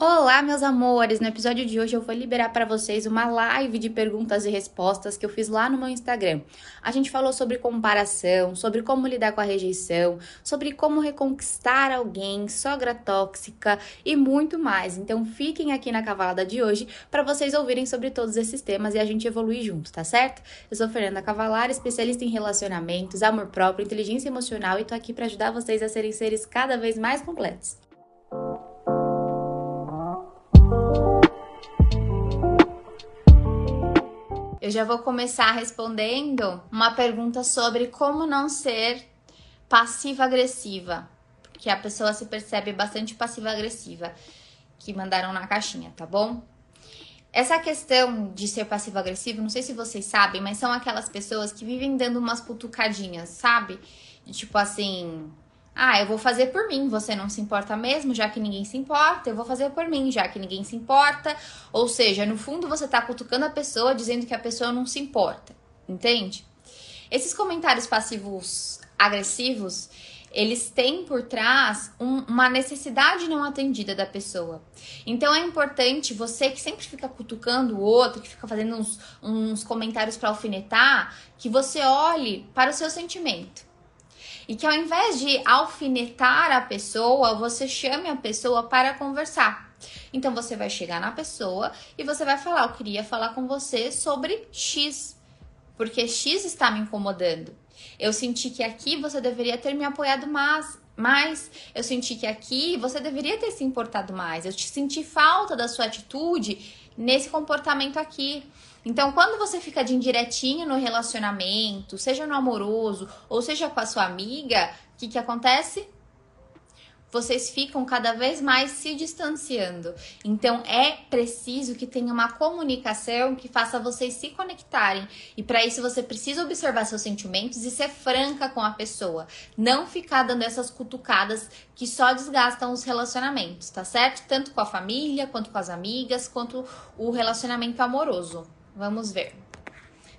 Olá, meus amores! No episódio de hoje eu vou liberar para vocês uma live de perguntas e respostas que eu fiz lá no meu Instagram. A gente falou sobre comparação, sobre como lidar com a rejeição, sobre como reconquistar alguém, sogra tóxica e muito mais. Então fiquem aqui na cavalada de hoje para vocês ouvirem sobre todos esses temas e a gente evoluir junto, tá certo? Eu sou Fernanda Cavalar, especialista em relacionamentos, amor próprio, inteligência emocional e tô aqui para ajudar vocês a serem seres cada vez mais completos. Eu já vou começar respondendo uma pergunta sobre como não ser passiva-agressiva, porque a pessoa se percebe bastante passiva-agressiva, que mandaram na caixinha, tá bom? Essa questão de ser passivo-agressivo, não sei se vocês sabem, mas são aquelas pessoas que vivem dando umas cutucadinhas, sabe? Tipo assim, ah, eu vou fazer por mim, você não se importa mesmo, já que ninguém se importa, eu vou fazer por mim, já que ninguém se importa. Ou seja, no fundo você tá cutucando a pessoa dizendo que a pessoa não se importa, entende? Esses comentários passivos agressivos, eles têm por trás um, uma necessidade não atendida da pessoa. Então é importante você que sempre fica cutucando o outro, que fica fazendo uns, uns comentários para alfinetar, que você olhe para o seu sentimento. E que ao invés de alfinetar a pessoa, você chame a pessoa para conversar. Então você vai chegar na pessoa e você vai falar: Eu queria falar com você sobre X, porque X está me incomodando. Eu senti que aqui você deveria ter me apoiado mais, mas eu senti que aqui você deveria ter se importado mais. Eu te senti falta da sua atitude nesse comportamento aqui. Então, quando você fica de indiretinho no relacionamento, seja no amoroso ou seja com a sua amiga, o que, que acontece? Vocês ficam cada vez mais se distanciando. Então é preciso que tenha uma comunicação que faça vocês se conectarem. E para isso você precisa observar seus sentimentos e ser franca com a pessoa. Não ficar dando essas cutucadas que só desgastam os relacionamentos, tá certo? Tanto com a família, quanto com as amigas, quanto o relacionamento amoroso. Vamos ver.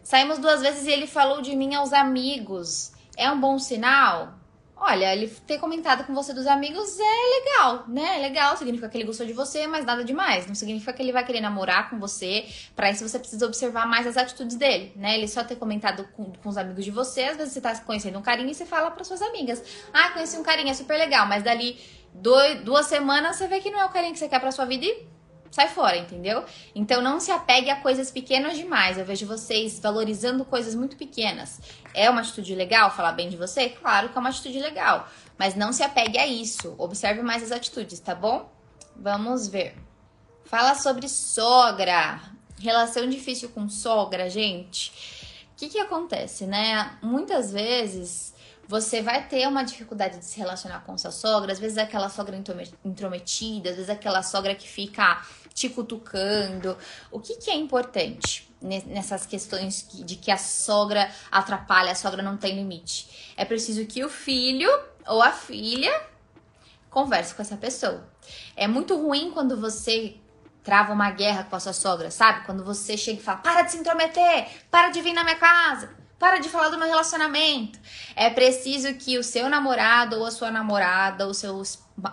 Saímos duas vezes e ele falou de mim aos amigos. É um bom sinal? Olha, ele ter comentado com você dos amigos é legal, né? É legal, significa que ele gostou de você, mas nada demais. Não significa que ele vai querer namorar com você. Para isso você precisa observar mais as atitudes dele, né? Ele só ter comentado com, com os amigos de você, às vezes você tá conhecendo um carinha e você fala para suas amigas: "Ah, conheci um carinha super legal", mas dali dois, duas semanas você vê que não é o carinha que você quer para sua vida e sai fora, entendeu? Então não se apegue a coisas pequenas demais. Eu vejo vocês valorizando coisas muito pequenas. É uma atitude legal falar bem de você? Claro que é uma atitude legal, mas não se apegue a isso. Observe mais as atitudes, tá bom? Vamos ver. Fala sobre sogra. Relação difícil com sogra, gente. O que que acontece, né? Muitas vezes você vai ter uma dificuldade de se relacionar com sua sogra, às vezes é aquela sogra intrometida, às vezes é aquela sogra que fica te cutucando. O que, que é importante nessas questões de que a sogra atrapalha, a sogra não tem limite? É preciso que o filho ou a filha converse com essa pessoa. É muito ruim quando você trava uma guerra com a sua sogra, sabe? Quando você chega e fala: para de se intrometer, para de vir na minha casa. Para de falar do meu relacionamento. É preciso que o seu namorado ou a sua namorada, ou seu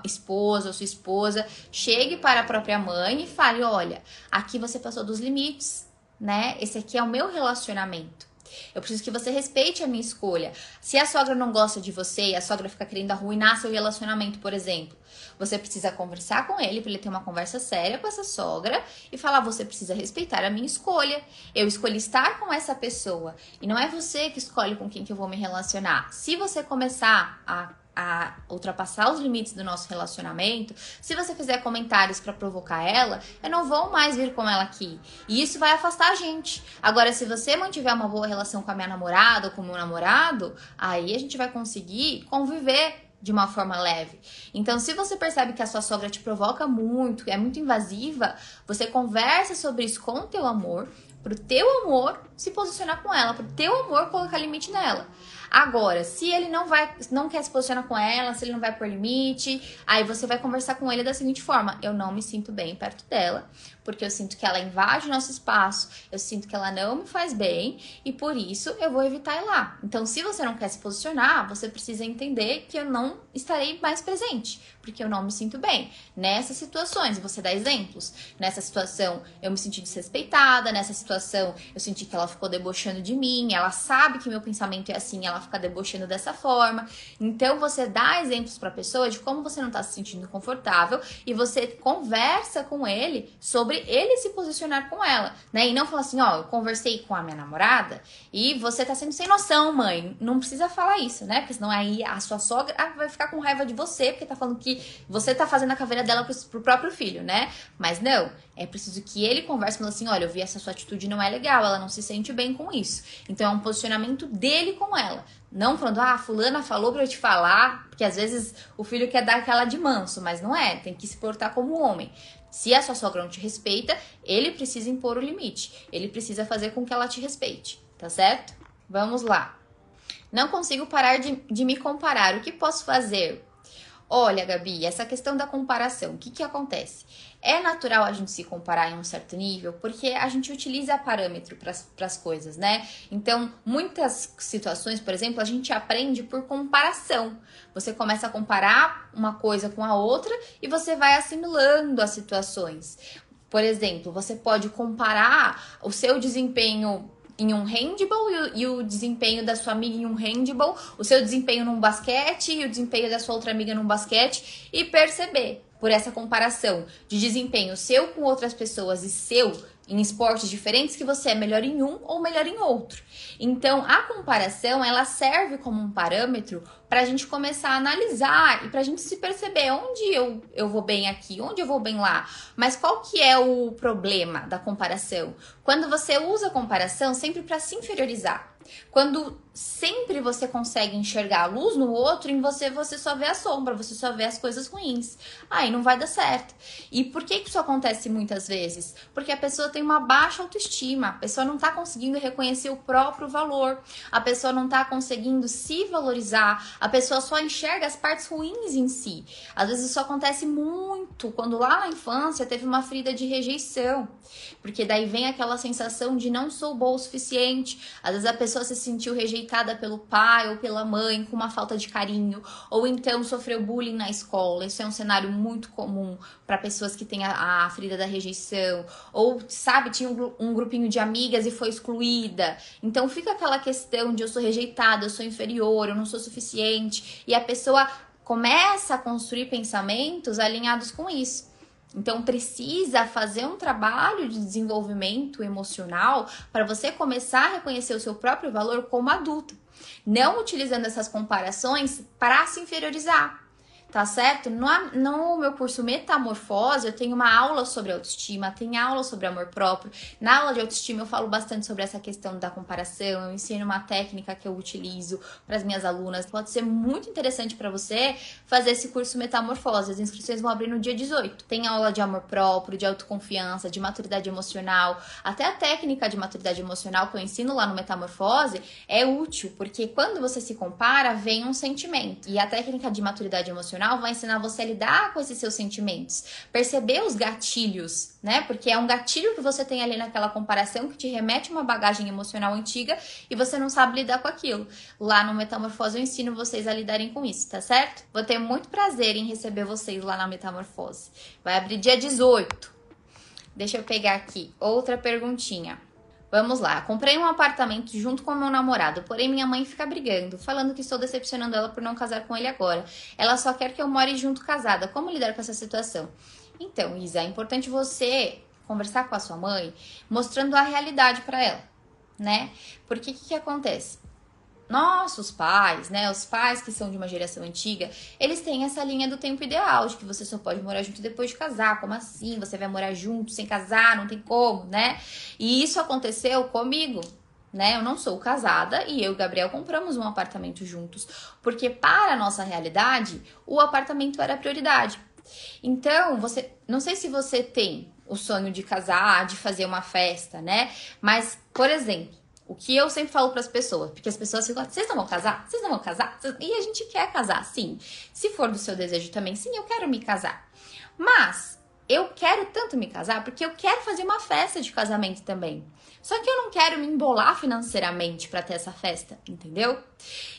esposo ou sua esposa chegue para a própria mãe e fale: olha, aqui você passou dos limites, né? Esse aqui é o meu relacionamento. Eu preciso que você respeite a minha escolha. Se a sogra não gosta de você e a sogra fica querendo arruinar seu relacionamento, por exemplo, você precisa conversar com ele para ele ter uma conversa séria com essa sogra e falar: você precisa respeitar a minha escolha. Eu escolhi estar com essa pessoa e não é você que escolhe com quem que eu vou me relacionar. Se você começar a a ultrapassar os limites do nosso relacionamento, se você fizer comentários para provocar ela, eu não vou mais vir com ela aqui. E isso vai afastar a gente. Agora, se você mantiver uma boa relação com a minha namorada ou com o meu namorado, aí a gente vai conseguir conviver de uma forma leve. Então, se você percebe que a sua sogra te provoca muito, é muito invasiva, você conversa sobre isso com o teu amor, pro teu amor se posicionar com ela, pro teu amor colocar limite nela. Agora, se ele não vai, não quer se posicionar com ela, se ele não vai por limite, aí você vai conversar com ele da seguinte forma: eu não me sinto bem perto dela, porque eu sinto que ela invade nosso espaço, eu sinto que ela não me faz bem e por isso eu vou evitar ir lá. Então, se você não quer se posicionar, você precisa entender que eu não estarei mais presente, porque eu não me sinto bem. Nessas situações, você dá exemplos. Nessa situação, eu me senti desrespeitada, nessa situação, eu senti que ela ficou debochando de mim, ela sabe que meu pensamento é assim, ela fica debochando dessa forma. Então, você dá exemplos para a pessoa de como você não está se sentindo confortável e você conversa com ele sobre ele se posicionar com ela, né? E não fala assim, ó, eu conversei com a minha namorada e você tá sendo sem noção, mãe. Não precisa falar isso, né? Porque senão aí a sua sogra vai ficar com raiva de você, porque tá falando que você tá fazendo a caveira dela pro, pro próprio filho, né? Mas não, é preciso que ele converse com assim: olha, eu vi essa sua atitude não é legal, ela não se sente bem com isso. Então é um posicionamento dele com ela. Não falando, ah, fulana falou pra eu te falar, porque às vezes o filho quer dar aquela de manso, mas não é, tem que se portar como homem. Se a sua sogra não te respeita, ele precisa impor o limite. Ele precisa fazer com que ela te respeite, tá certo? Vamos lá. Não consigo parar de, de me comparar. O que posso fazer? Olha, Gabi, essa questão da comparação, o que, que acontece? É natural a gente se comparar em um certo nível, porque a gente utiliza parâmetro para as coisas, né? Então, muitas situações, por exemplo, a gente aprende por comparação. Você começa a comparar uma coisa com a outra e você vai assimilando as situações. Por exemplo, você pode comparar o seu desempenho em um handball e o, e o, desempenho da sua amiga em um handball, o seu desempenho num basquete e o desempenho da sua outra amiga num basquete e perceber por essa comparação de desempenho seu com outras pessoas e seu em esportes diferentes que você é melhor em um ou melhor em outro. Então, a comparação ela serve como um parâmetro para a gente começar a analisar e para a gente se perceber onde eu, eu vou bem aqui, onde eu vou bem lá. Mas qual que é o problema da comparação? Quando você usa a comparação sempre para se inferiorizar. Quando sempre você consegue enxergar a luz no outro, em você você só vê a sombra, você só vê as coisas ruins. Aí não vai dar certo. E por que isso acontece muitas vezes? Porque a pessoa tem uma baixa autoestima, a pessoa não está conseguindo reconhecer o próprio valor, a pessoa não está conseguindo se valorizar, a pessoa só enxerga as partes ruins em si. Às vezes isso acontece muito quando lá na infância teve uma ferida de rejeição, porque daí vem aquela sensação de não sou boa o suficiente. Às vezes a pessoa se sentiu rejeitada pelo pai ou pela mãe com uma falta de carinho, ou então sofreu bullying na escola. Isso é um cenário muito comum para pessoas que têm a, a, ferida da rejeição, ou sabe, tinha um, um grupinho de amigas e foi excluída. Então fica aquela questão de eu sou rejeitada, eu sou inferior, eu não sou suficiente, e a pessoa começa a construir pensamentos alinhados com isso. Então precisa fazer um trabalho de desenvolvimento emocional para você começar a reconhecer o seu próprio valor como adulto, não utilizando essas comparações para se inferiorizar tá certo? No, no meu curso Metamorfose, eu tenho uma aula sobre autoestima, tem aula sobre amor próprio. Na aula de autoestima, eu falo bastante sobre essa questão da comparação, eu ensino uma técnica que eu utilizo para as minhas alunas. Pode ser muito interessante para você fazer esse curso Metamorfose. As inscrições vão abrir no dia 18. Tem aula de amor próprio, de autoconfiança, de maturidade emocional, até a técnica de maturidade emocional que eu ensino lá no Metamorfose é útil, porque quando você se compara, vem um sentimento. E a técnica de maturidade emocional emocional vai ensinar você a lidar com esses seus sentimentos, perceber os gatilhos, né? Porque é um gatilho que você tem ali naquela comparação que te remete a uma bagagem emocional antiga e você não sabe lidar com aquilo. Lá no Metamorfose eu ensino vocês a lidarem com isso, tá certo? Vou ter muito prazer em receber vocês lá na Metamorfose. Vai abrir dia 18. Deixa eu pegar aqui outra perguntinha. Vamos lá, comprei um apartamento junto com meu namorado, porém minha mãe fica brigando, falando que estou decepcionando ela por não casar com ele agora. Ela só quer que eu more junto casada. Como lidar com essa situação? Então, Isa, é importante você conversar com a sua mãe, mostrando a realidade para ela, né? Porque o que, que acontece? Nossos pais, né, os pais que são de uma geração antiga, eles têm essa linha do tempo ideal, de que você só pode morar junto depois de casar. Como assim? Você vai morar junto sem casar? Não tem como, né? E isso aconteceu comigo. Né? Eu não sou casada e eu e o Gabriel compramos um apartamento juntos, porque para a nossa realidade, o apartamento era a prioridade. Então, você, não sei se você tem o sonho de casar, de fazer uma festa, né? Mas, por exemplo, o que eu sempre falo para as pessoas, porque as pessoas ficam, vocês não vão casar? Vocês não vão casar? E a gente quer casar, sim. Se for do seu desejo também, sim, eu quero me casar. Mas eu quero tanto me casar porque eu quero fazer uma festa de casamento também. Só que eu não quero me embolar financeiramente para ter essa festa, entendeu?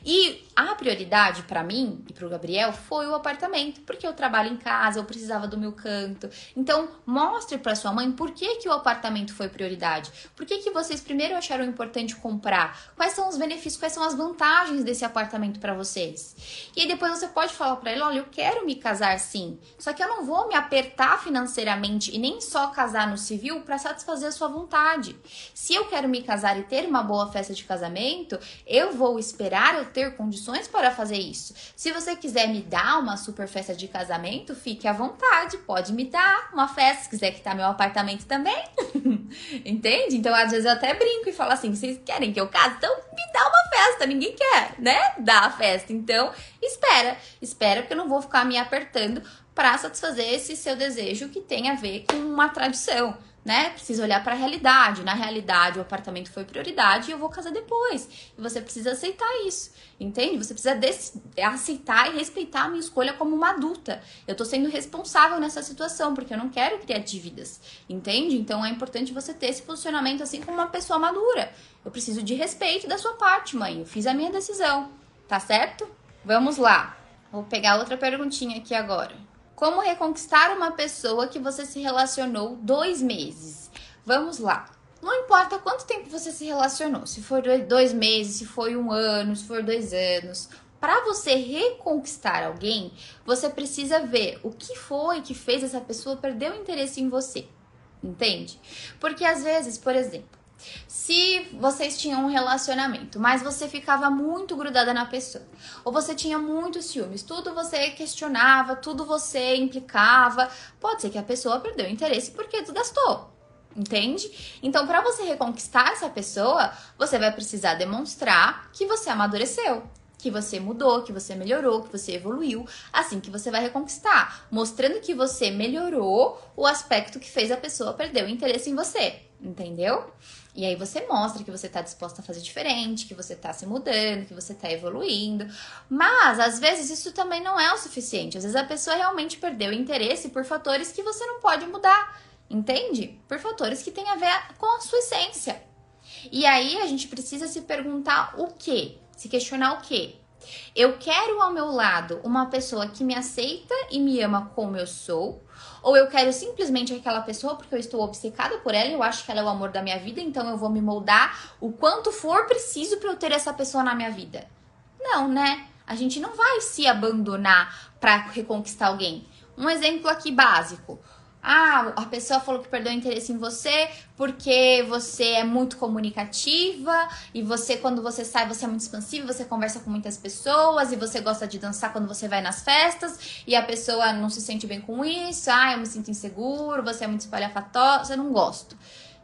E a prioridade para mim e pro Gabriel foi o apartamento, porque eu trabalho em casa, eu precisava do meu canto. Então, mostre para sua mãe por que, que o apartamento foi prioridade. Por que, que vocês primeiro acharam importante comprar? Quais são os benefícios, quais são as vantagens desse apartamento para vocês? E aí depois você pode falar para ele, olha, eu quero me casar sim, só que eu não vou me apertar financeiramente e nem só casar no civil para satisfazer a sua vontade. Se eu quero me casar e ter uma boa festa de casamento, eu vou esperar eu ter condições para fazer isso. Se você quiser me dar uma super festa de casamento, fique à vontade, pode me dar uma festa, se quiser quitar meu apartamento também. Entende? Então, às vezes eu até brinco e falo assim: vocês querem que eu case? Então me dá uma festa, ninguém quer, né? Dar a festa. Então, espera, espera, porque eu não vou ficar me apertando para satisfazer esse seu desejo que tem a ver com uma tradição né? Precisa olhar para a realidade. Na realidade, o apartamento foi prioridade e eu vou casar depois. E você precisa aceitar isso, entende? Você precisa aceitar e respeitar a minha escolha como uma adulta. Eu tô sendo responsável nessa situação porque eu não quero criar dívidas, entende? Então é importante você ter esse posicionamento assim como uma pessoa madura. Eu preciso de respeito da sua parte, mãe. Eu fiz a minha decisão, tá certo? Vamos lá. Vou pegar outra perguntinha aqui agora. Como reconquistar uma pessoa que você se relacionou dois meses? Vamos lá. Não importa quanto tempo você se relacionou, se for dois meses, se foi um ano, se for dois anos. Para você reconquistar alguém, você precisa ver o que foi que fez essa pessoa perder o interesse em você. Entende? Porque às vezes, por exemplo, se vocês tinham um relacionamento, mas você ficava muito grudada na pessoa, ou você tinha muitos ciúmes, tudo você questionava, tudo você implicava, pode ser que a pessoa perdeu interesse porque desgastou. Entende? Então, para você reconquistar essa pessoa, você vai precisar demonstrar que você amadureceu, que você mudou, que você melhorou, que você evoluiu, assim que você vai reconquistar, mostrando que você melhorou o aspecto que fez a pessoa perder o interesse em você, entendeu? E aí você mostra que você tá disposta a fazer diferente, que você tá se mudando, que você tá evoluindo. Mas às vezes isso também não é o suficiente. Às vezes a pessoa realmente perdeu interesse por fatores que você não pode mudar, entende? Por fatores que têm a ver com a sua essência. E aí a gente precisa se perguntar o quê? Se questionar o quê? Eu quero ao meu lado uma pessoa que me aceita e me ama como eu sou, ou eu quero simplesmente aquela pessoa porque eu estou obcecada por ela, eu acho que ela é o amor da minha vida, então eu vou me moldar o quanto for preciso para eu ter essa pessoa na minha vida. Não, né? A gente não vai se abandonar para reconquistar alguém. Um exemplo aqui básico. Ah, a pessoa falou que perdeu interesse em você porque você é muito comunicativa e você, quando você sai, você é muito expansiva, você conversa com muitas pessoas e você gosta de dançar quando você vai nas festas e a pessoa não se sente bem com isso. Ah, eu me sinto inseguro, você é muito espalhafatosa, eu não gosto.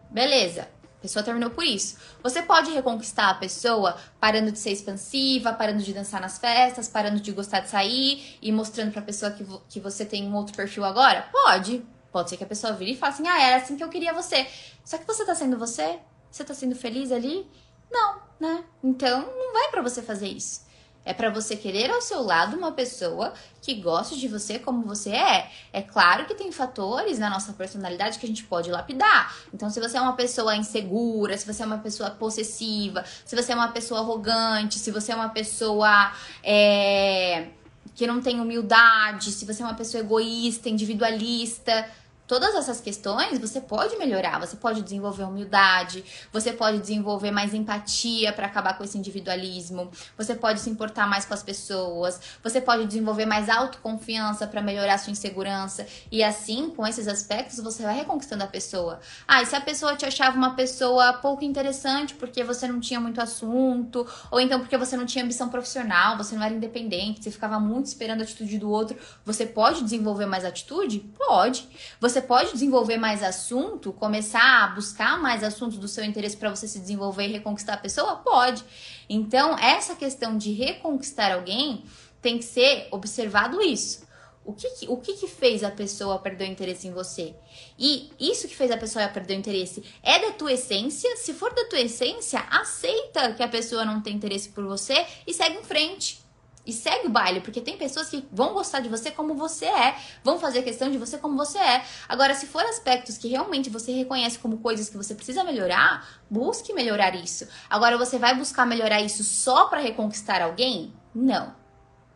Beleza. A pessoa terminou por isso. Você pode reconquistar a pessoa parando de ser expansiva, parando de dançar nas festas, parando de gostar de sair e mostrando pra pessoa que, vo que você tem um outro perfil agora? Pode. Pode ser que a pessoa vire e fale assim: ah, era assim que eu queria você. Só que você tá sendo você? Você tá sendo feliz ali? Não, né? Então não vai para você fazer isso. É para você querer ao seu lado uma pessoa que goste de você como você é. É claro que tem fatores na nossa personalidade que a gente pode lapidar. Então, se você é uma pessoa insegura, se você é uma pessoa possessiva, se você é uma pessoa arrogante, se você é uma pessoa é, que não tem humildade, se você é uma pessoa egoísta, individualista, Todas essas questões você pode melhorar, você pode desenvolver humildade, você pode desenvolver mais empatia para acabar com esse individualismo, você pode se importar mais com as pessoas, você pode desenvolver mais autoconfiança para melhorar sua insegurança e assim, com esses aspectos, você vai reconquistando a pessoa. Ah, e se a pessoa te achava uma pessoa pouco interessante porque você não tinha muito assunto, ou então porque você não tinha ambição profissional, você não era independente, você ficava muito esperando a atitude do outro, você pode desenvolver mais atitude? Pode. Você pode desenvolver mais assunto, começar a buscar mais assuntos do seu interesse para você se desenvolver e reconquistar a pessoa? Pode. Então, essa questão de reconquistar alguém tem que ser observado isso. O que, o que, que fez a pessoa perder o interesse em você? E isso que fez a pessoa perder o interesse é da tua essência? Se for da tua essência, aceita que a pessoa não tem interesse por você e segue em frente. E segue o baile, porque tem pessoas que vão gostar de você como você é, vão fazer questão de você como você é. Agora, se for aspectos que realmente você reconhece como coisas que você precisa melhorar, busque melhorar isso. Agora, você vai buscar melhorar isso só para reconquistar alguém? Não.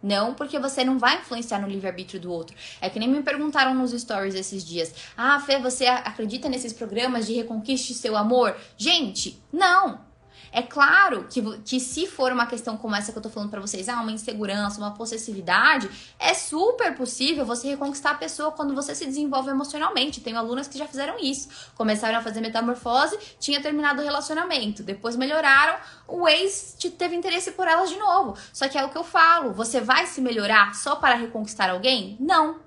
Não, porque você não vai influenciar no livre-arbítrio do outro. É que nem me perguntaram nos stories esses dias. Ah, Fê, você acredita nesses programas de reconquiste seu amor? Gente, não! É claro que, que se for uma questão como essa que eu tô falando para vocês, ah, uma insegurança, uma possessividade, é super possível você reconquistar a pessoa quando você se desenvolve emocionalmente. Tenho alunas que já fizeram isso. Começaram a fazer metamorfose, tinha terminado o relacionamento, depois melhoraram, o ex teve interesse por elas de novo. Só que é o que eu falo, você vai se melhorar só para reconquistar alguém? Não.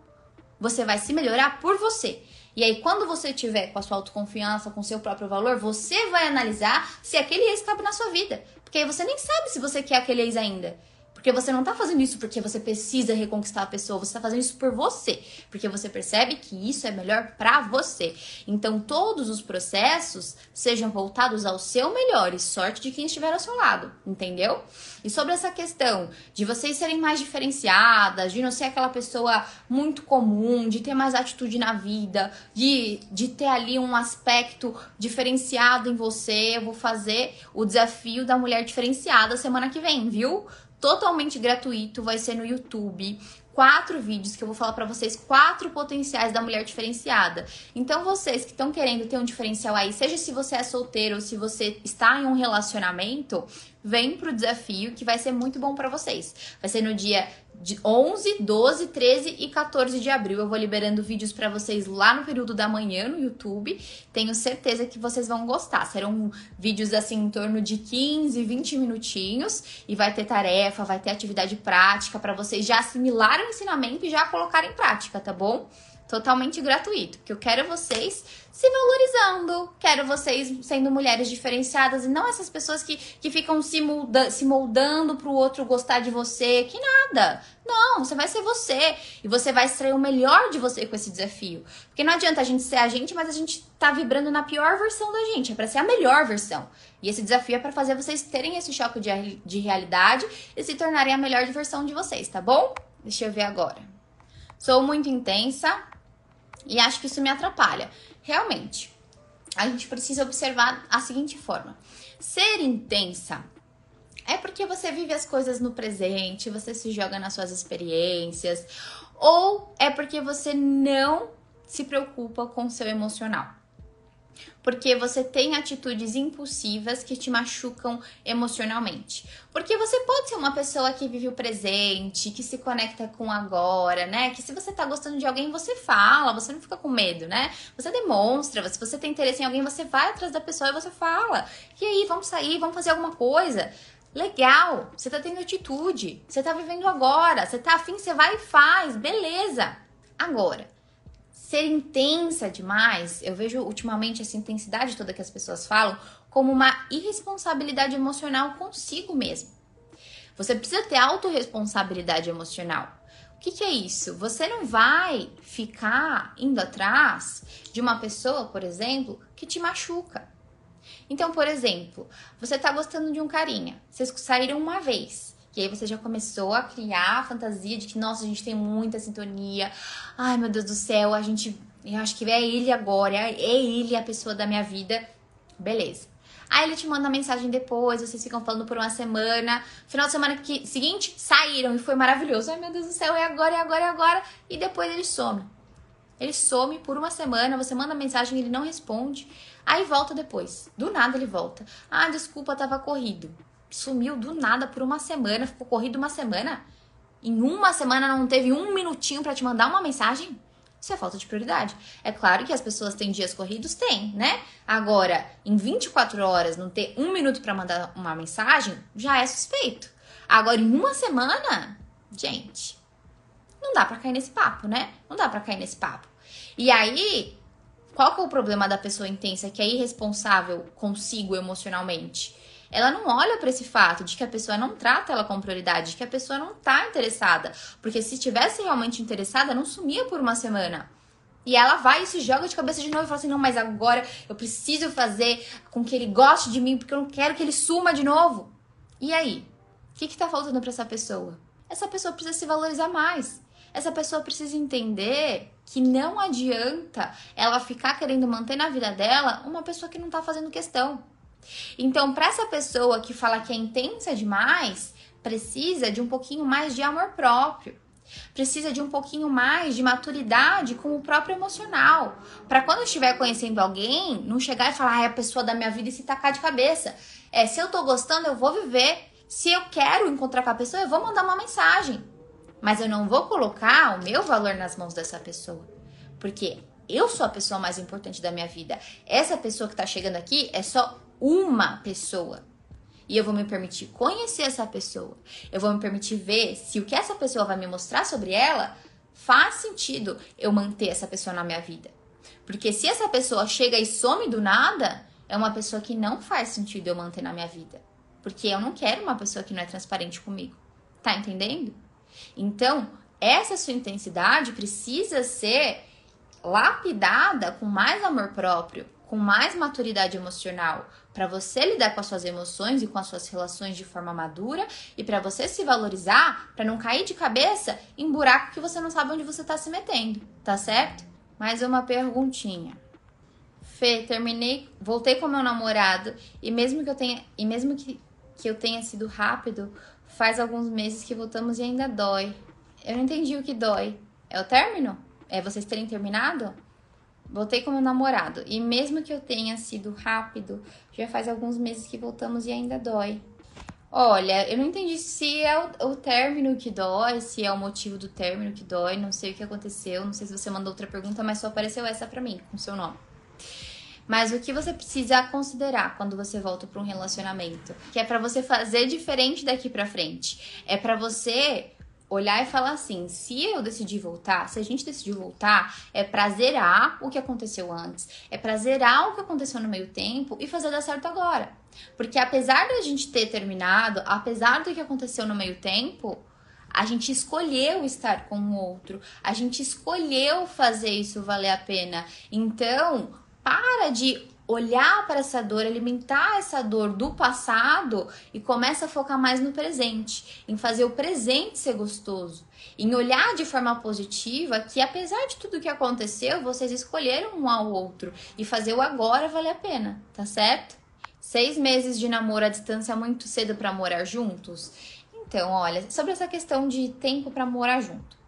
Você vai se melhorar por você. E aí, quando você tiver com a sua autoconfiança, com o seu próprio valor, você vai analisar se aquele ex cabe na sua vida. Porque aí você nem sabe se você quer aquele ex ainda. Porque você não tá fazendo isso porque você precisa reconquistar a pessoa, você tá fazendo isso por você, porque você percebe que isso é melhor para você. Então, todos os processos sejam voltados ao seu melhor e sorte de quem estiver ao seu lado, entendeu? E sobre essa questão de vocês serem mais diferenciadas, de não ser aquela pessoa muito comum, de ter mais atitude na vida, de, de ter ali um aspecto diferenciado em você, eu vou fazer o desafio da mulher diferenciada semana que vem, viu? Totalmente gratuito, vai ser no YouTube. Quatro vídeos que eu vou falar para vocês, quatro potenciais da mulher diferenciada. Então, vocês que estão querendo ter um diferencial aí, seja se você é solteiro ou se você está em um relacionamento, vem pro desafio que vai ser muito bom para vocês. Vai ser no dia de 11, 12, 13 e 14 de abril. Eu vou liberando vídeos para vocês lá no período da manhã no YouTube. Tenho certeza que vocês vão gostar. Serão vídeos assim em torno de 15, 20 minutinhos e vai ter tarefa, vai ter atividade prática para vocês já assimilarem o ensinamento e já colocar em prática, tá bom? Totalmente gratuito, porque eu quero vocês se valorizando, quero vocês sendo mulheres diferenciadas e não essas pessoas que, que ficam se, molda, se moldando pro outro gostar de você, que nada. Não, você vai ser você e você vai extrair o melhor de você com esse desafio. Porque não adianta a gente ser a gente, mas a gente tá vibrando na pior versão da gente, é para ser a melhor versão. E esse desafio é para fazer vocês terem esse choque de, de realidade e se tornarem a melhor versão de vocês, tá bom? Deixa eu ver agora. Sou muito intensa, e acho que isso me atrapalha. Realmente, a gente precisa observar a seguinte forma: ser intensa é porque você vive as coisas no presente, você se joga nas suas experiências, ou é porque você não se preocupa com o seu emocional porque você tem atitudes impulsivas que te machucam emocionalmente. Porque você pode ser uma pessoa que vive o presente, que se conecta com agora, né? Que se você tá gostando de alguém, você fala, você não fica com medo, né? Você demonstra, se você tem interesse em alguém, você vai atrás da pessoa e você fala. E aí, vamos sair, vamos fazer alguma coisa. Legal, você tá tendo atitude, você tá vivendo agora, você tá afim, você vai e faz, beleza. Agora, ser intensa demais, eu vejo ultimamente essa intensidade toda que as pessoas falam como uma irresponsabilidade emocional consigo mesmo. Você precisa ter autorresponsabilidade emocional. O que, que, é isso? Você não vai ficar indo atrás de uma pessoa, por exemplo, que te machuca. Então, por exemplo, você tá gostando de um carinha, vocês saíram uma vez. E aí você já começou a criar a fantasia de que, nossa, a gente tem muita sintonia. Ai, meu Deus do céu, a gente. Eu acho que é ele agora, é ele a pessoa da minha vida. Beleza. Aí ele te manda mensagem depois, vocês ficam falando por uma semana. Final de semana que, seguinte, saíram e foi maravilhoso. Ai, meu Deus do céu, é agora, é agora, é agora. E depois ele some. Ele some por uma semana, você manda mensagem, ele não responde. Aí volta depois. Do nada ele volta. Ah, desculpa, tava corrido sumiu do nada por uma semana, ficou corrido uma semana. Em uma semana não teve um minutinho para te mandar uma mensagem? Isso é falta de prioridade. É claro que as pessoas têm dias corridos, tem, né? Agora, em 24 horas não ter um minuto para mandar uma mensagem já é suspeito. Agora, em uma semana, gente, não dá para cair nesse papo, né? Não dá para cair nesse papo. E aí, qual que é o problema da pessoa intensa que é irresponsável consigo emocionalmente? Ela não olha para esse fato de que a pessoa não trata ela com prioridade, de que a pessoa não tá interessada. Porque se tivesse realmente interessada, não sumia por uma semana. E ela vai e se joga de cabeça de novo e fala assim: não, mas agora eu preciso fazer com que ele goste de mim, porque eu não quero que ele suma de novo. E aí? O que, que tá faltando para essa pessoa? essa pessoa precisa se valorizar mais. Essa pessoa precisa entender que não adianta ela ficar querendo manter na vida dela uma pessoa que não tá fazendo questão. Então, para essa pessoa que fala que é intensa demais, precisa de um pouquinho mais de amor próprio. Precisa de um pouquinho mais de maturidade com o próprio emocional. Para quando estiver conhecendo alguém, não chegar e falar, ah, é a pessoa da minha vida e se tacar de cabeça. É, se eu tô gostando, eu vou viver. Se eu quero encontrar com a pessoa, eu vou mandar uma mensagem. Mas eu não vou colocar o meu valor nas mãos dessa pessoa. Porque eu sou a pessoa mais importante da minha vida. Essa pessoa que tá chegando aqui é só uma pessoa. E eu vou me permitir conhecer essa pessoa. Eu vou me permitir ver se o que essa pessoa vai me mostrar sobre ela faz sentido eu manter essa pessoa na minha vida. Porque se essa pessoa chega e some do nada, é uma pessoa que não faz sentido eu manter na minha vida. Porque eu não quero uma pessoa que não é transparente comigo. Tá entendendo? Então, essa sua intensidade precisa ser lapidada com mais amor próprio, com mais maturidade emocional, para você lidar com as suas emoções e com as suas relações de forma madura e para você se valorizar, para não cair de cabeça em buraco que você não sabe onde você está se metendo, tá certo? Mais uma perguntinha. Fê, terminei, voltei com meu namorado e mesmo que eu tenha e mesmo que, que eu tenha sido rápido, Faz alguns meses que voltamos e ainda dói. Eu não entendi o que dói. É o término? É vocês terem terminado? Voltei com meu namorado. E mesmo que eu tenha sido rápido, já faz alguns meses que voltamos e ainda dói. Olha, eu não entendi se é o, o término que dói, se é o motivo do término que dói, não sei o que aconteceu, não sei se você mandou outra pergunta, mas só apareceu essa pra mim, com seu nome. Mas o que você precisa considerar quando você volta para um relacionamento, que é para você fazer diferente daqui para frente, é para você olhar e falar assim: se eu decidir voltar, se a gente decidir voltar, é pra zerar o que aconteceu antes, é pra zerar o que aconteceu no meio tempo e fazer dar certo agora. Porque apesar da gente ter terminado, apesar do que aconteceu no meio tempo, a gente escolheu estar com o outro, a gente escolheu fazer isso valer a pena. Então, para de olhar para essa dor, alimentar essa dor do passado e começa a focar mais no presente, em fazer o presente ser gostoso, em olhar de forma positiva que apesar de tudo que aconteceu, vocês escolheram um ao outro e fazer o agora valer a pena, tá certo? Seis meses de namoro à distância é muito cedo para morar juntos? Então, olha, sobre essa questão de tempo para morar junto.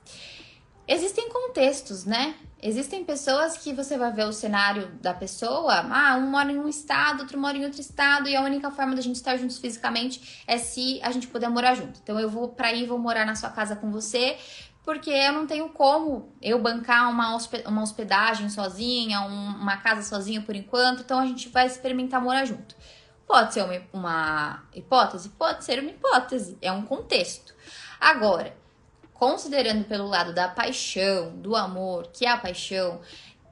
Existem contextos, né? Existem pessoas que você vai ver o cenário da pessoa, ah, um mora em um estado, outro mora em outro estado, e a única forma da gente estar juntos fisicamente é se a gente puder morar junto. Então eu vou para aí, vou morar na sua casa com você, porque eu não tenho como eu bancar uma, uma hospedagem sozinha, um, uma casa sozinha por enquanto, então a gente vai experimentar morar junto. Pode ser uma, uma hipótese? Pode ser uma hipótese, é um contexto. Agora, considerando pelo lado da paixão, do amor, que é a paixão,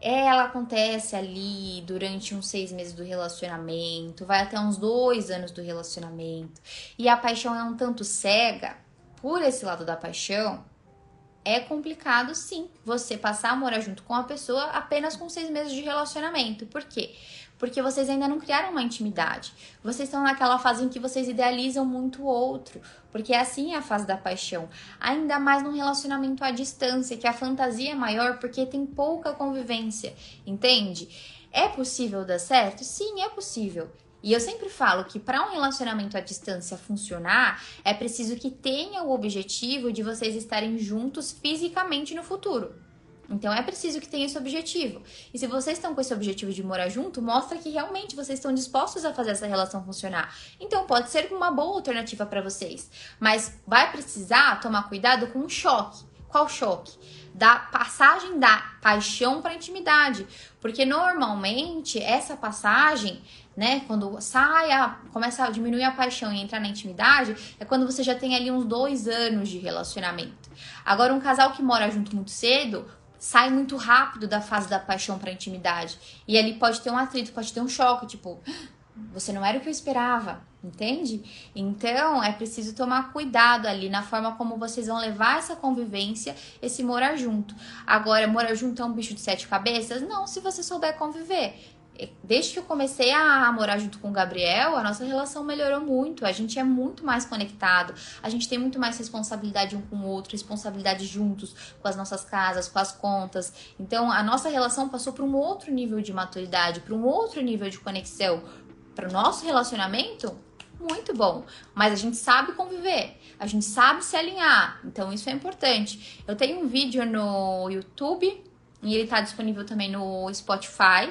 ela acontece ali durante uns seis meses do relacionamento, vai até uns dois anos do relacionamento, e a paixão é um tanto cega, por esse lado da paixão, é complicado sim você passar a morar junto com a pessoa apenas com seis meses de relacionamento. Por quê? porque vocês ainda não criaram uma intimidade. Vocês estão naquela fase em que vocês idealizam muito o outro, porque assim é a fase da paixão. Ainda mais num relacionamento à distância, que a fantasia é maior porque tem pouca convivência, entende? É possível dar certo? Sim, é possível. E eu sempre falo que para um relacionamento à distância funcionar, é preciso que tenha o objetivo de vocês estarem juntos fisicamente no futuro. Então é preciso que tenha esse objetivo. E se vocês estão com esse objetivo de morar junto, mostra que realmente vocês estão dispostos a fazer essa relação funcionar. Então pode ser uma boa alternativa para vocês, mas vai precisar tomar cuidado com o choque. Qual choque? Da passagem da paixão para intimidade, porque normalmente essa passagem né? Quando sai, a, começa a diminuir a paixão e entrar na intimidade, é quando você já tem ali uns dois anos de relacionamento. Agora, um casal que mora junto muito cedo, sai muito rápido da fase da paixão para intimidade. E ali pode ter um atrito, pode ter um choque, tipo, você não era o que eu esperava, entende? Então é preciso tomar cuidado ali na forma como vocês vão levar essa convivência, esse morar junto. Agora, morar junto é um bicho de sete cabeças? Não, se você souber conviver. Desde que eu comecei a morar junto com o Gabriel, a nossa relação melhorou muito. A gente é muito mais conectado, a gente tem muito mais responsabilidade um com o outro, responsabilidade juntos com as nossas casas, com as contas. Então, a nossa relação passou para um outro nível de maturidade, para um outro nível de conexão. Para o nosso relacionamento, muito bom. Mas a gente sabe conviver, a gente sabe se alinhar. Então, isso é importante. Eu tenho um vídeo no YouTube e ele está disponível também no Spotify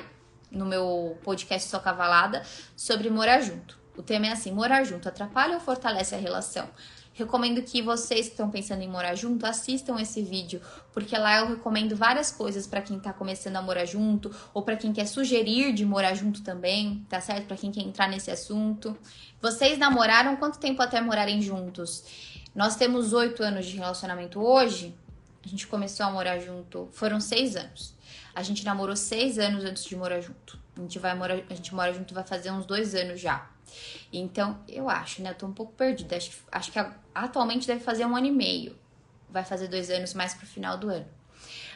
no meu podcast Só Cavalada sobre morar junto. O tema é assim: morar junto atrapalha ou fortalece a relação? Recomendo que vocês que estão pensando em morar junto assistam esse vídeo, porque lá eu recomendo várias coisas para quem tá começando a morar junto ou para quem quer sugerir de morar junto também, tá certo? Para quem quer entrar nesse assunto. Vocês namoraram quanto tempo até morarem juntos? Nós temos oito anos de relacionamento hoje. A gente começou a morar junto, foram seis anos. A gente namorou seis anos antes de morar junto. A gente vai morar, a gente mora junto vai fazer uns dois anos já. Então, eu acho, né? Eu tô um pouco perdida. Acho, acho que atualmente deve fazer um ano e meio. Vai fazer dois anos mais pro final do ano.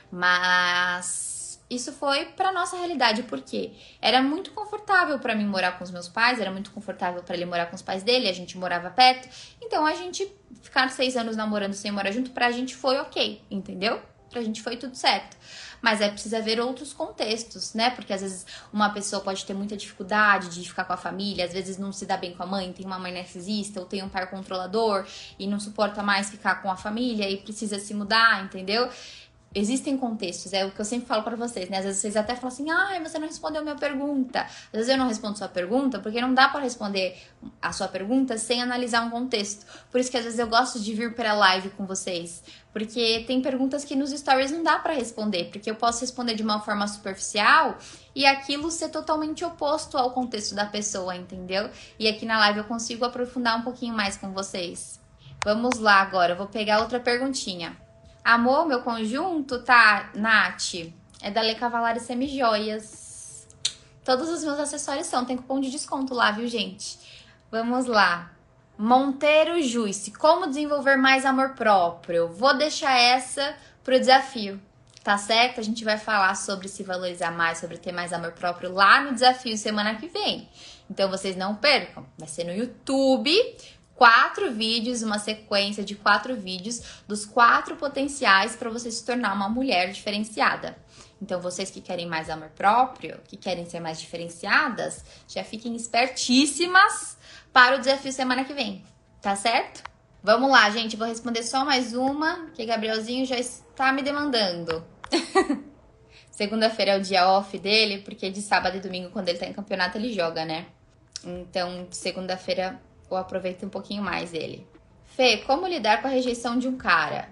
Mas isso foi para nossa realidade, porque era muito confortável para mim morar com os meus pais, era muito confortável para ele morar com os pais dele, a gente morava perto. Então a gente ficar seis anos namorando sem morar junto, pra gente foi ok, entendeu? Pra gente foi tudo certo mas é precisa ver outros contextos, né? Porque às vezes uma pessoa pode ter muita dificuldade de ficar com a família, às vezes não se dá bem com a mãe, tem uma mãe narcisista ou tem um pai controlador e não suporta mais ficar com a família e precisa se mudar, entendeu? Existem contextos, é o que eu sempre falo para vocês, né? Às vezes vocês até falam assim, ai, você não respondeu minha pergunta. Às vezes eu não respondo sua pergunta porque não dá para responder a sua pergunta sem analisar um contexto. Por isso que às vezes eu gosto de vir para live com vocês, porque tem perguntas que nos stories não dá para responder, porque eu posso responder de uma forma superficial e aquilo ser totalmente oposto ao contexto da pessoa, entendeu? E aqui na live eu consigo aprofundar um pouquinho mais com vocês. Vamos lá agora, eu vou pegar outra perguntinha. Amor, meu conjunto, tá, Nath? É da Le Cavalari Semijoias. Todos os meus acessórios são, tem cupom de desconto lá, viu, gente? Vamos lá. Monteiro Juice, como desenvolver mais amor próprio? Vou deixar essa pro desafio, tá certo? A gente vai falar sobre se valorizar mais, sobre ter mais amor próprio lá no desafio semana que vem. Então vocês não percam, vai ser no YouTube quatro vídeos, uma sequência de quatro vídeos dos quatro potenciais para você se tornar uma mulher diferenciada. Então, vocês que querem mais amor próprio, que querem ser mais diferenciadas, já fiquem espertíssimas para o desafio semana que vem, tá certo? Vamos lá, gente, vou responder só mais uma, que Gabrielzinho já está me demandando. Segunda-feira é o dia off dele, porque de sábado e domingo, quando ele tá em campeonato, ele joga, né? Então, segunda-feira ou aproveite um pouquinho mais ele. Fê, como lidar com a rejeição de um cara?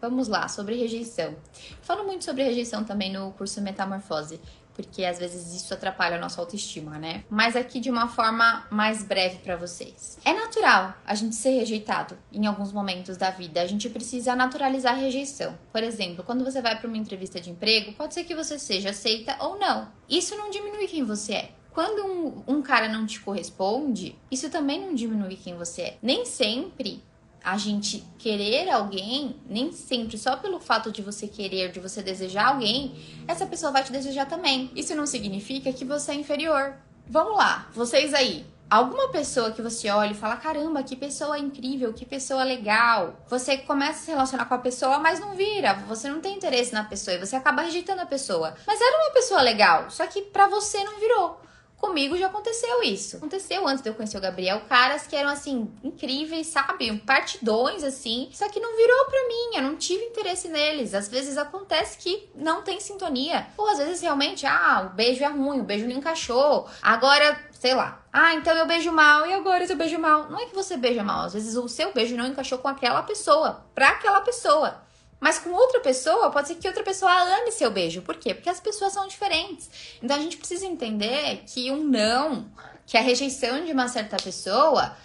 Vamos lá, sobre rejeição. Falo muito sobre rejeição também no curso Metamorfose, porque às vezes isso atrapalha a nossa autoestima, né? Mas aqui de uma forma mais breve para vocês. É natural a gente ser rejeitado em alguns momentos da vida. A gente precisa naturalizar a rejeição. Por exemplo, quando você vai para uma entrevista de emprego, pode ser que você seja aceita ou não. Isso não diminui quem você é. Quando um, um cara não te corresponde, isso também não diminui quem você é. Nem sempre a gente querer alguém, nem sempre só pelo fato de você querer, de você desejar alguém, essa pessoa vai te desejar também. Isso não significa que você é inferior. Vamos lá, vocês aí. Alguma pessoa que você olha e fala: caramba, que pessoa incrível, que pessoa legal. Você começa a se relacionar com a pessoa, mas não vira. Você não tem interesse na pessoa e você acaba rejeitando a pessoa. Mas era uma pessoa legal, só que pra você não virou. Comigo já aconteceu isso. Aconteceu antes de eu conhecer o Gabriel. Caras que eram, assim, incríveis, sabe? Partidões, assim. Só que não virou pra mim. Eu não tive interesse neles. Às vezes acontece que não tem sintonia. Ou às vezes realmente, ah, o beijo é ruim, o beijo não encaixou. Agora, sei lá. Ah, então eu beijo mal e agora eu beijo mal. Não é que você beija mal. Às vezes o seu beijo não encaixou com aquela pessoa. Pra aquela pessoa. Mas com outra pessoa, pode ser que outra pessoa ame seu beijo. Por quê? Porque as pessoas são diferentes. Então a gente precisa entender que um não, que a rejeição de uma certa pessoa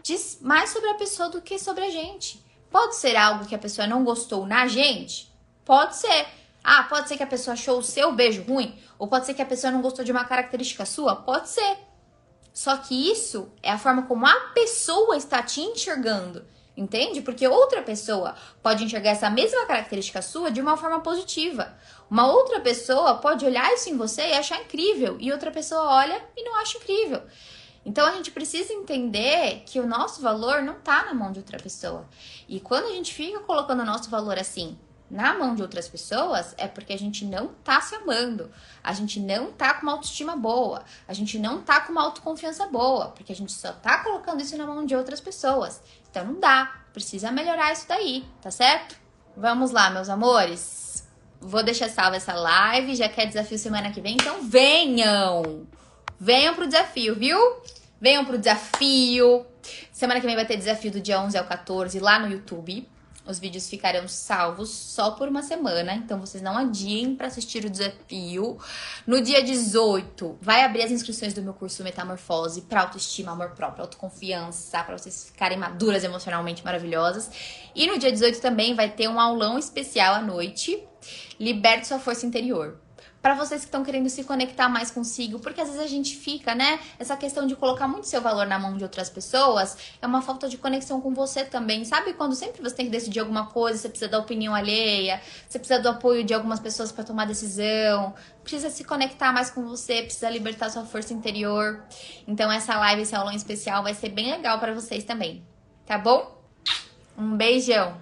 diz mais sobre a pessoa do que sobre a gente. Pode ser algo que a pessoa não gostou na gente? Pode ser. Ah, pode ser que a pessoa achou o seu beijo ruim? Ou pode ser que a pessoa não gostou de uma característica sua? Pode ser. Só que isso é a forma como a pessoa está te enxergando. Entende? Porque outra pessoa pode enxergar essa mesma característica sua de uma forma positiva. Uma outra pessoa pode olhar isso em você e achar incrível, e outra pessoa olha e não acha incrível. Então a gente precisa entender que o nosso valor não tá na mão de outra pessoa. E quando a gente fica colocando o nosso valor assim, na mão de outras pessoas é porque a gente não tá se amando, a gente não tá com uma autoestima boa, a gente não tá com uma autoconfiança boa, porque a gente só tá colocando isso na mão de outras pessoas. Então não dá, precisa melhorar isso daí, tá certo? Vamos lá, meus amores. Vou deixar salva essa live, já quer desafio semana que vem, então venham! Venham pro desafio, viu? Venham pro desafio. Semana que vem vai ter desafio do dia 11 ao 14 lá no YouTube. Os vídeos ficarão salvos só por uma semana, então vocês não adiem para assistir o desafio. No dia 18, vai abrir as inscrições do meu curso Metamorfose para autoestima, amor próprio, autoconfiança, para vocês ficarem maduras emocionalmente maravilhosas. E no dia 18 também vai ter um aulão especial à noite. Liberte sua força interior para vocês que estão querendo se conectar mais consigo, porque às vezes a gente fica, né? Essa questão de colocar muito seu valor na mão de outras pessoas é uma falta de conexão com você também. Sabe quando sempre você tem que decidir alguma coisa, você precisa da opinião alheia, você precisa do apoio de algumas pessoas para tomar decisão, precisa se conectar mais com você, precisa libertar sua força interior. Então essa live, esse aulão especial vai ser bem legal para vocês também, tá bom? Um beijão.